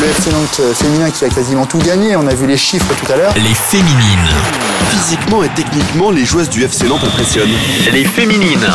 le FC Nantes féminin qui a quasiment tout gagné. On a vu les chiffres tout à l'heure. Les féminines. Physiquement et techniquement, les joueuses du FC Nantes impressionnent. Les féminines.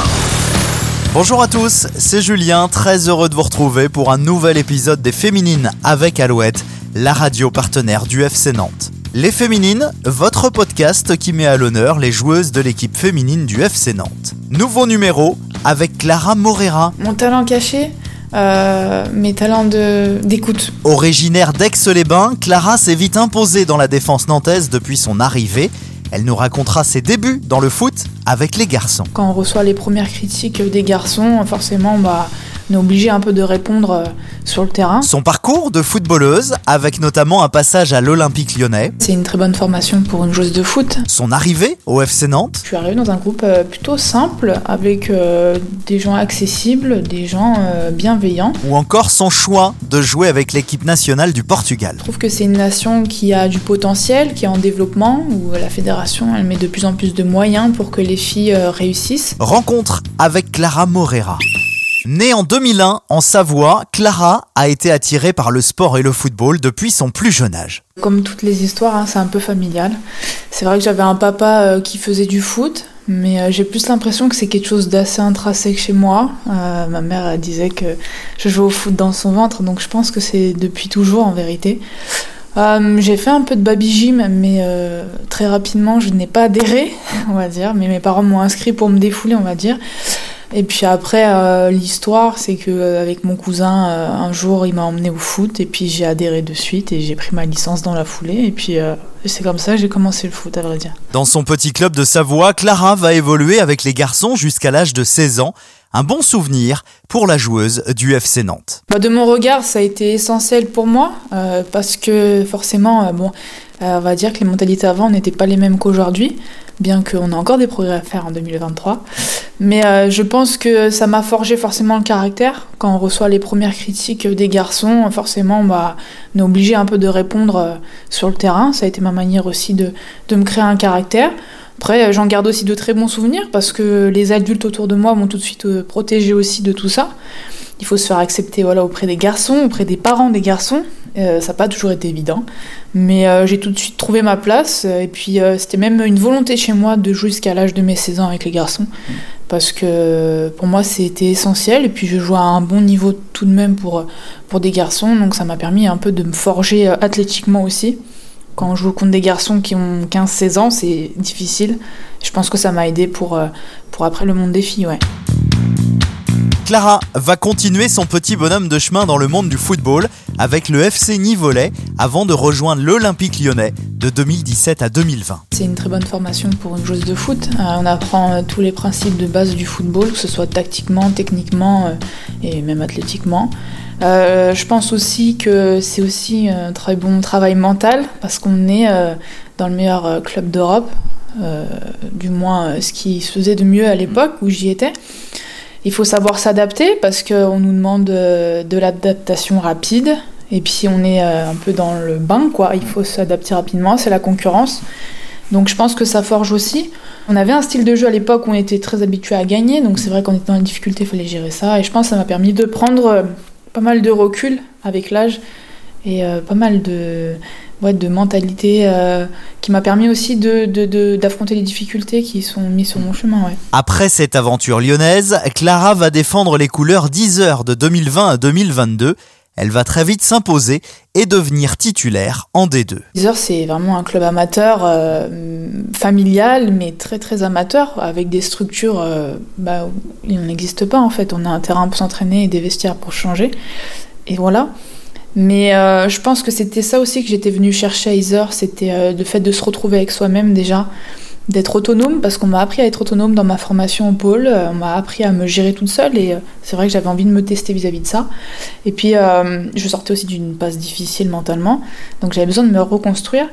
Bonjour à tous, c'est Julien, très heureux de vous retrouver pour un nouvel épisode des Féminines avec Alouette, la radio partenaire du FC Nantes. Les Féminines, votre podcast qui met à l'honneur les joueuses de l'équipe féminine du FC Nantes. Nouveau numéro avec Clara Morera. Mon talent caché euh, mes talents d'écoute. Originaire d'Aix-les-Bains, Clara s'est vite imposée dans la défense nantaise depuis son arrivée. Elle nous racontera ses débuts dans le foot avec les garçons. Quand on reçoit les premières critiques des garçons, forcément, bah, on est obligé un peu de répondre euh, sur le terrain. Son parcours de footballeuse, avec notamment un passage à l'Olympique lyonnais. C'est une très bonne formation pour une joueuse de foot. Son arrivée au FC Nantes. Je suis arrivée dans un groupe euh, plutôt simple, avec euh, des gens accessibles, des gens bienveillants. Ou encore son choix de jouer avec l'équipe nationale du Portugal. Je trouve que c'est une nation qui a du potentiel, qui est en développement, où la fédération elle met de plus en plus de moyens pour que les filles réussissent. Rencontre avec Clara Morera. Née en 2001 en Savoie, Clara a été attirée par le sport et le football depuis son plus jeune âge. Comme toutes les histoires, hein, c'est un peu familial. C'est vrai que j'avais un papa euh, qui faisait du foot, mais euh, j'ai plus l'impression que c'est quelque chose d'assez intrinsèque chez moi. Euh, ma mère disait que je jouais au foot dans son ventre, donc je pense que c'est depuis toujours en vérité. j'ai fait un peu de baby gym, mais très rapidement, je n'ai pas adhéré, on va dire. Mais mes parents m'ont inscrit pour me défouler, on va dire. Et puis après, euh, l'histoire, c'est que euh, avec mon cousin, euh, un jour, il m'a emmené au foot et puis j'ai adhéré de suite et j'ai pris ma licence dans la foulée. Et puis c'est comme ça que j'ai commencé le foot, à vrai dire. Dans son petit club de Savoie, Clara va évoluer avec les garçons jusqu'à l'âge de 16 ans. Un bon souvenir pour la joueuse du FC Nantes. Bah, de mon regard, ça a été essentiel pour moi parce que forcément, bon, on va dire que les mentalités avant n'étaient pas les mêmes qu'aujourd'hui, bien qu'on a encore des progrès à faire en 2023. Mais euh, je pense que ça m'a forgé forcément le caractère. Quand on reçoit les premières critiques des garçons, forcément, bah, on est obligé un peu de répondre euh, sur le terrain. Ça a été ma manière aussi de, de me créer un caractère. Après, euh, j'en garde aussi de très bons souvenirs parce que les adultes autour de moi m'ont tout de suite protégé aussi de tout ça. Il faut se faire accepter voilà, auprès des garçons, auprès des parents des garçons. Ça n'a pas toujours été évident. Mais j'ai tout de suite trouvé ma place. Et puis, c'était même une volonté chez moi de jouer jusqu'à l'âge de mes 16 ans avec les garçons parce que pour moi c'était essentiel et puis je jouais à un bon niveau tout de même pour, pour des garçons donc ça m'a permis un peu de me forger euh, athlétiquement aussi. Quand on joue contre des garçons qui ont 15-16 ans c'est difficile. Je pense que ça m'a aidé pour, euh, pour après le monde des filles. Ouais. Clara va continuer son petit bonhomme de chemin dans le monde du football avec le FC Nivolais avant de rejoindre l'Olympique lyonnais de 2017 à 2020. C'est une très bonne formation pour une joueuse de foot. Euh, on apprend euh, tous les principes de base du football, que ce soit tactiquement, techniquement euh, et même athlétiquement. je pense aussi que c'est aussi un très bon travail mental parce qu'on est dans le meilleur club d'Europe, du moins ce qui se faisait de mieux à l'époque où j'y étais. Il faut savoir s'adapter parce qu'on nous demande euh, de l'adaptation rapide. Et puis on est euh, un peu dans le bain, quoi. Il faut s'adapter rapidement, c'est la concurrence. Donc je pense que ça forge aussi. On avait un style de jeu à l'époque où on était très habitué à gagner, donc c'est vrai qu'on était dans la difficulté, il fallait gérer ça. Et je pense que ça m'a permis de prendre euh, pas mal de recul avec l'âge et pas mal de, ouais, de mentalité euh, qui m'a permis aussi d'affronter de, les difficultés qui sont mises sur mon chemin. Ouais. Après cette aventure lyonnaise, Clara va défendre les couleurs 10 heures de 2020 à 2022. Elle va très vite s'imposer et devenir titulaire en D2. 10 heures, c'est vraiment un club amateur, euh, familial, mais très très amateur, avec des structures, euh, bah, il n'existe pas en fait. On a un terrain pour s'entraîner et des vestiaires pour changer. Et voilà. Mais euh, je pense que c'était ça aussi que j'étais venue chercher à Iser, c'était euh, le fait de se retrouver avec soi-même déjà, d'être autonome, parce qu'on m'a appris à être autonome dans ma formation au pôle, euh, on m'a appris à me gérer toute seule, et c'est vrai que j'avais envie de me tester vis-à-vis de ça. Et puis je sortais aussi d'une passe difficile mentalement, donc j'avais besoin de me reconstruire.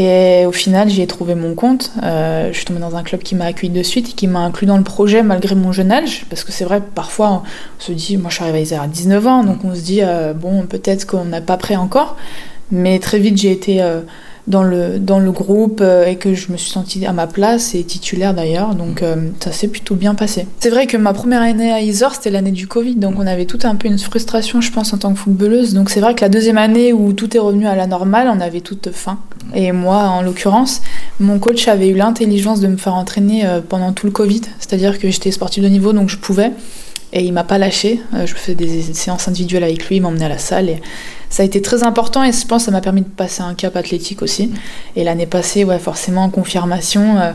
Et au final, j'y ai trouvé mon compte. Euh, je suis tombée dans un club qui m'a accueilli de suite, qui m'a inclus dans le projet malgré mon jeune âge. Parce que c'est vrai, parfois, on se dit, moi je suis arrivée à 19 ans, donc on se dit, euh, bon, peut-être qu'on n'a pas prêt encore. Mais très vite, j'ai été euh, dans le, dans le groupe euh, et que je me suis sentie à ma place et titulaire d'ailleurs. Donc euh, ça s'est plutôt bien passé. C'est vrai que ma première année à Isor, c'était l'année du Covid. Donc on avait tout un peu une frustration, je pense, en tant que footballeuse. Donc c'est vrai que la deuxième année où tout est revenu à la normale, on avait toute faim. Et moi, en l'occurrence, mon coach avait eu l'intelligence de me faire entraîner euh, pendant tout le Covid. C'est-à-dire que j'étais sportive de niveau, donc je pouvais. Et il m'a pas lâché. Je faisais des séances individuelles avec lui, il m'emmenait à la salle. Et ça a été très important et je pense que ça m'a permis de passer un cap athlétique aussi. Et l'année passée, ouais, forcément en confirmation euh,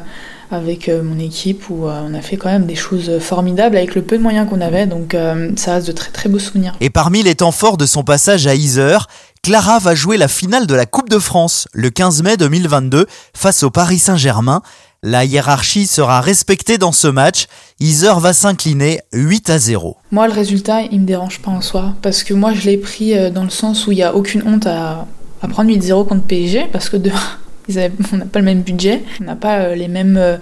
avec euh, mon équipe où euh, on a fait quand même des choses formidables avec le peu de moyens qu'on avait. Donc ça reste de très très beaux souvenirs. Et parmi les temps forts de son passage à Iser, Clara va jouer la finale de la Coupe de France le 15 mai 2022 face au Paris Saint-Germain. La hiérarchie sera respectée dans ce match. Iser va s'incliner 8 à 0. Moi, le résultat, il me dérange pas en soi. Parce que moi, je l'ai pris euh, dans le sens où il n'y a aucune honte à, prendre 8-0 contre PSG. Parce que de, on n'a pas le même budget, on n'a pas euh, les mêmes euh,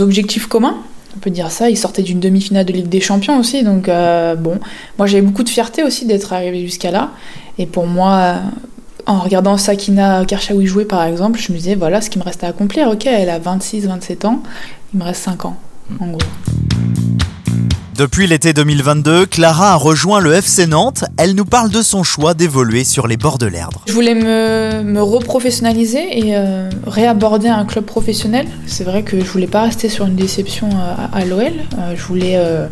objectifs communs. On peut dire ça, ils sortaient d'une demi-finale de Ligue des Champions aussi, donc bon, moi j'avais beaucoup de fierté aussi d'être arrivé jusqu'à là, et pour moi, en regardant Sakina Karchaoui jouer par exemple, je me disais voilà ce qui me reste à accomplir. Ok, elle a 26-27 ans, il me reste 5 ans en gros. Depuis l'été 2022, Clara a rejoint le FC Nantes. Elle nous parle de son choix d'évoluer sur les bords de l'Erdre. Je voulais me, me reprofessionnaliser et euh, réaborder un club professionnel. C'est vrai que je voulais pas rester sur une déception à, à l'OL. Euh, je voulais euh,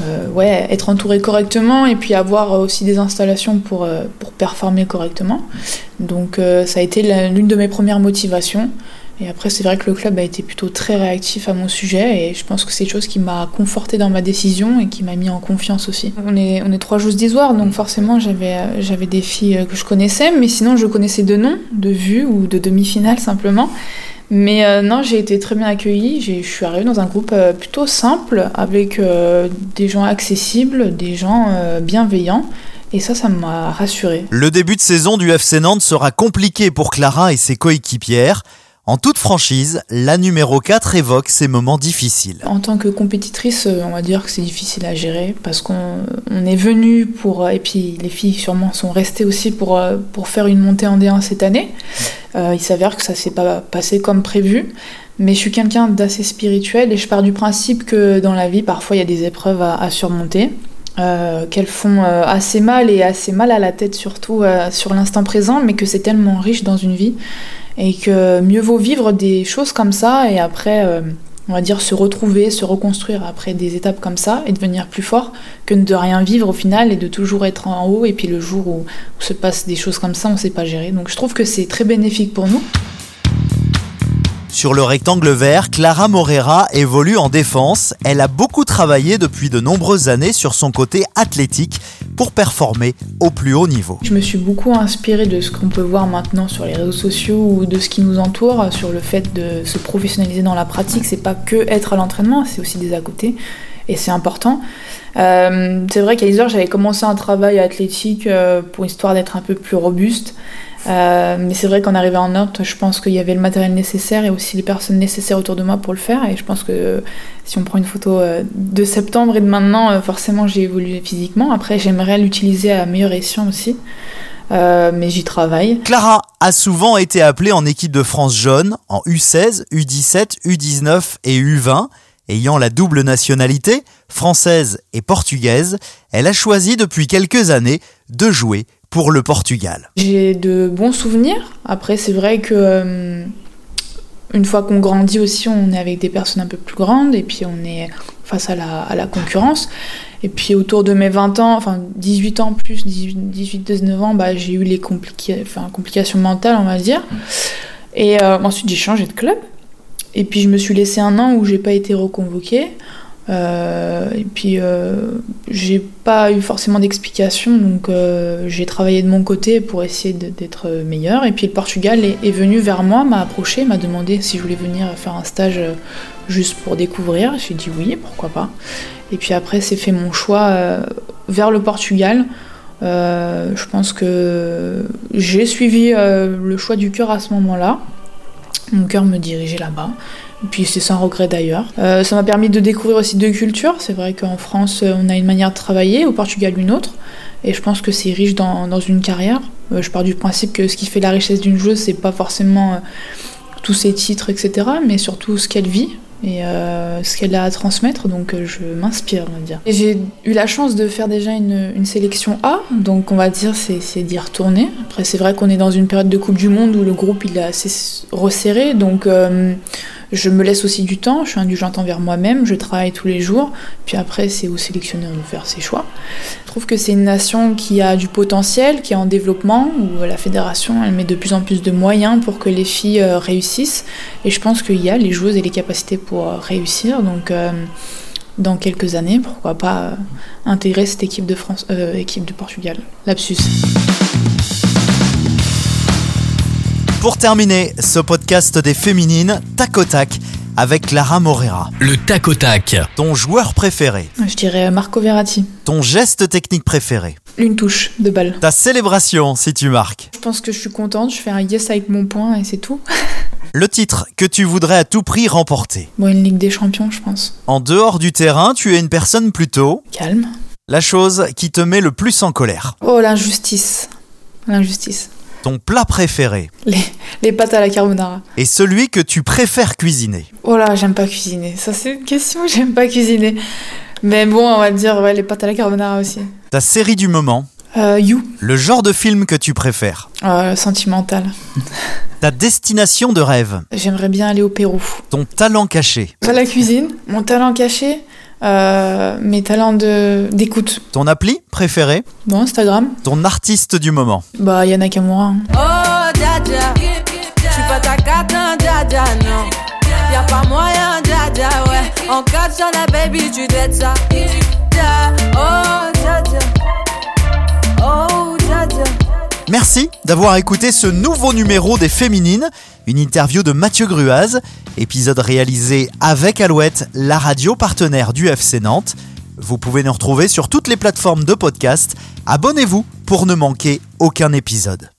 euh, ouais, être entouré correctement et puis avoir aussi des installations pour, euh, pour performer correctement. Donc euh, ça a été l'une de mes premières motivations. Et après, c'est vrai que le club a été plutôt très réactif à mon sujet et je pense que c'est une chose qui m'a conforté dans ma décision et qui m'a mis en confiance aussi. On est, on est trois joueuses d'Isoire, donc forcément j'avais, j'avais des filles que je connaissais, mais sinon je connaissais de nom, de vue ou de demi-finale simplement. Mais euh, non, j'ai été très bien accueillie. Je suis arrivée dans un groupe euh, plutôt simple, avec euh, des gens accessibles, des gens bienveillants. Et ça, ça m'a rassurée. Le début de saison du FC Nantes sera compliqué pour Clara et ses coéquipières. En toute franchise, la numéro 4 évoque ces moments difficiles. En tant que compétitrice, on va dire que c'est difficile à gérer parce qu'on est venu pour, et puis les filles sûrement sont restées aussi pour, pour faire une montée en D1 cette année. Euh, il s'avère que ça s'est pas passé comme prévu. Mais je suis quelqu'un d'assez spirituel et je pars du principe que dans la vie, parfois, il y a des épreuves à, surmonter. Euh, qu'elles font euh, assez mal et assez mal à la tête surtout sur l'instant présent, mais que c'est tellement riche dans une vie et que mieux vaut vivre des choses comme ça et après on va dire, se retrouver, se reconstruire après des étapes comme ça et devenir plus fort que de rien vivre au final et de toujours être en haut. Et puis le jour où, se passent des choses comme ça, on ne sait pas gérer. Donc je trouve que c'est très bénéfique pour nous. Sur le rectangle vert, Clara Morera évolue en défense. Elle a beaucoup travaillé depuis de nombreuses années sur son côté athlétique pour performer au plus haut niveau. Je me suis beaucoup inspirée de ce qu'on peut voir maintenant sur les réseaux sociaux ou de ce qui nous entoure, sur le fait de se professionnaliser dans la pratique. C'est pas que être à l'entraînement, c'est aussi des à côté et c'est important. Euh, c'est vrai qu'à Isor, j'avais commencé un travail athlétique euh, pour histoire d'être un peu plus robuste. Euh, mais c'est vrai qu'en arrivant en Nantes, je pense qu'il y avait le matériel nécessaire et aussi les personnes nécessaires autour de moi pour le faire. Et je pense que si on prend une photo euh, de septembre et de maintenant, euh, forcément j'ai évolué physiquement. Après, j'aimerais l'utiliser à meilleur escient aussi. mais j'y travaille. Clara a souvent été appelée en équipe de France jaune en U16, U17, U19 et U20. Ayant la double nationalité, française et portugaise, elle a choisi depuis quelques années de jouer pour le Portugal. J'ai de bons souvenirs. Après, c'est vrai que euh, une fois qu'on grandit aussi, on est avec des personnes un peu plus grandes et puis on est face à la, concurrence. Et puis autour de mes 20 ans, enfin 18 ans plus, 18-19 ans, bah, j'ai eu les complications mentales, on va dire. Et euh, ensuite, j'ai changé de club. Et puis je me suis laissé un an où j'ai pas été reconvoquée. Euh, et puis, euh, j'ai pas eu forcément d'explication, donc euh, j'ai travaillé de mon côté pour essayer d'être meilleur. Et puis, le Portugal est, venu vers moi, m'a approché, m'a demandé si je voulais venir faire un stage juste pour découvrir. J'ai dit oui, pourquoi pas. Et puis après, c'est fait mon choix vers le Portugal. je pense que j'ai suivi le choix du cœur à ce moment-là. Mon cœur me dirigeait là-bas. Puis c'est sans regret d'ailleurs. Euh, ça m'a permis de découvrir aussi deux cultures. C'est vrai qu'en France, on a une manière de travailler, au Portugal une autre. Et je pense que c'est riche dans, une carrière. Euh, je pars du principe que ce qui fait la richesse d'une joueuse, c'est pas forcément euh, tous ses titres, etc., mais surtout ce qu'elle vit et euh, ce qu'elle a à transmettre, donc euh, je m'inspire, on va dire. J'ai eu la chance de faire déjà une, sélection A, donc on va dire c'est c'est d'y retourner. Après c'est vrai qu'on est dans une période de Coupe du Monde où le groupe il est assez resserré, donc euh, je me laisse aussi du temps, je suis indulgente envers moi-même, je travaille tous les jours, puis après c'est au sélectionneur de faire ses choix. Je trouve que c'est une nation qui a du potentiel, qui est en développement, où la fédération elle met de plus en plus de moyens pour que les filles euh, réussissent, et je pense qu'il y a les joueuses et les capacités pour euh, réussir, donc euh, dans quelques années, pourquoi pas euh, intégrer cette équipe de France, euh, équipe de Portugal. Lapsus. Pour terminer ce podcast des féminines, tac au tac avec Clara Morera. Le tac au tac. Ton joueur préféré, Je dirais Marco Verratti. ton geste technique préféré, Une touche de balle. ta célébration si tu marques, Je pense que je suis contente, je fais un yes avec mon point et c'est tout. le titre que tu voudrais à tout prix remporter. Bon, une Ligue des Champions, je pense. En dehors du terrain, tu es une personne plutôt Calme. la chose qui te met le plus en colère. Oh, l'injustice. L'injustice. Ton plat préféré Les, les pâtes à la carbonara. et celui que tu préfères cuisiner. Oh là, j'aime pas cuisiner. Ça, c'est une question, j'aime pas cuisiner. Mais bon, on va dire, ouais, les pâtes à la carbonara aussi. Ta série du moment, Euh, you. le genre de film que tu préfères, Euh, sentimental. ta destination de rêve, J'aimerais bien aller au Pérou. ton talent caché, Pas la cuisine, mon talent caché, euh, mes talents de d'écoute. ton appli préféré, Bon, Instagram. ton artiste du moment. Bah, Yana Kamura. hein. Oh, dja dja. J'suis pas ta carte, non, dja dja, non. Y'a pas moyen, dja dja, ouais. En quatre sur la baby, tu dettes ça. Dja, Oh, dja dja. Oh, dja dja. Merci d'avoir écouté ce nouveau numéro des Féminines, une interview de Mathieu Gruaz, épisode réalisé avec Alouette, la radio partenaire du FC Nantes. Vous pouvez nous retrouver sur toutes les plateformes de podcast. Abonnez-vous pour ne manquer aucun épisode.